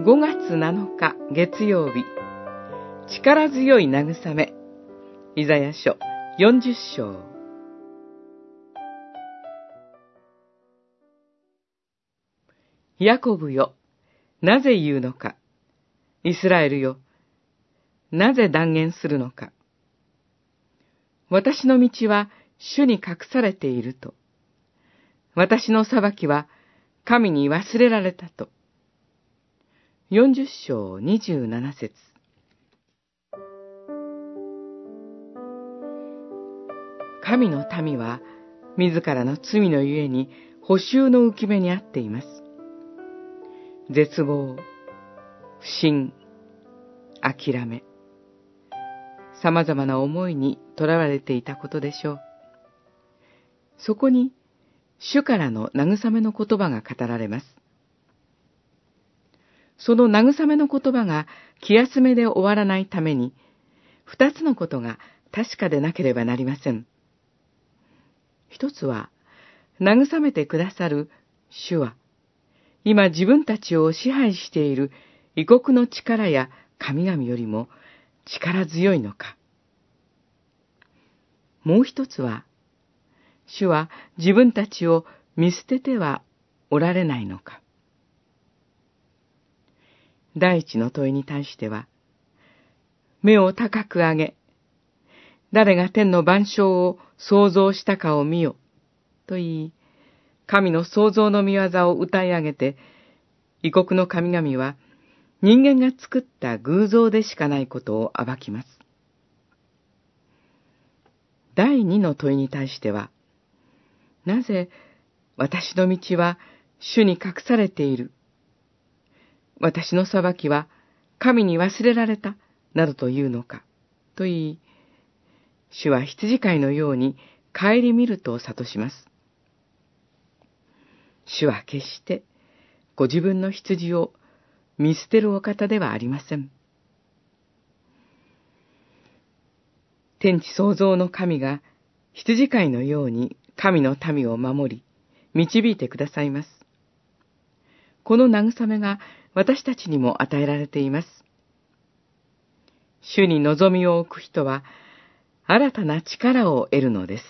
5月7日月曜日力強い慰めイザヤ書40章ヤコブよ、なぜ言うのか。イスラエルよ、なぜ断言するのか。私の道は主に隠されていると。私の裁きは神に忘れられたと。四十章二十七節神の民は自らの罪のゆえに補修の浮き目にあっています。絶望、不信、諦め、様々な思いにとらわれていたことでしょう。そこに、主からの慰めの言葉が語られます。その慰めの言葉が気休めで終わらないために、二つのことが確かでなければなりません。一つは、慰めてくださる主は、今自分たちを支配している異国の力や神々よりも力強いのか。もう一つは、主は自分たちを見捨ててはおられないのか。第一の問いに対しては、目を高く上げ、誰が天の万象を創造したかを見よ、と言い、神の創造の見業を歌い上げて、異国の神々は人間が作った偶像でしかないことを暴きます。第二の問いに対しては、なぜ私の道は主に隠されている私の裁きは神に忘れられた、などというのか、と言い、主は羊飼いのように帰り見ると諭します。主は決してご自分の羊を見捨てるお方ではありません。天地創造の神が羊飼いのように神の民を守り、導いてくださいます。この慰めが私たちにも与えられています。主に望みを置く人は、新たな力を得るのです。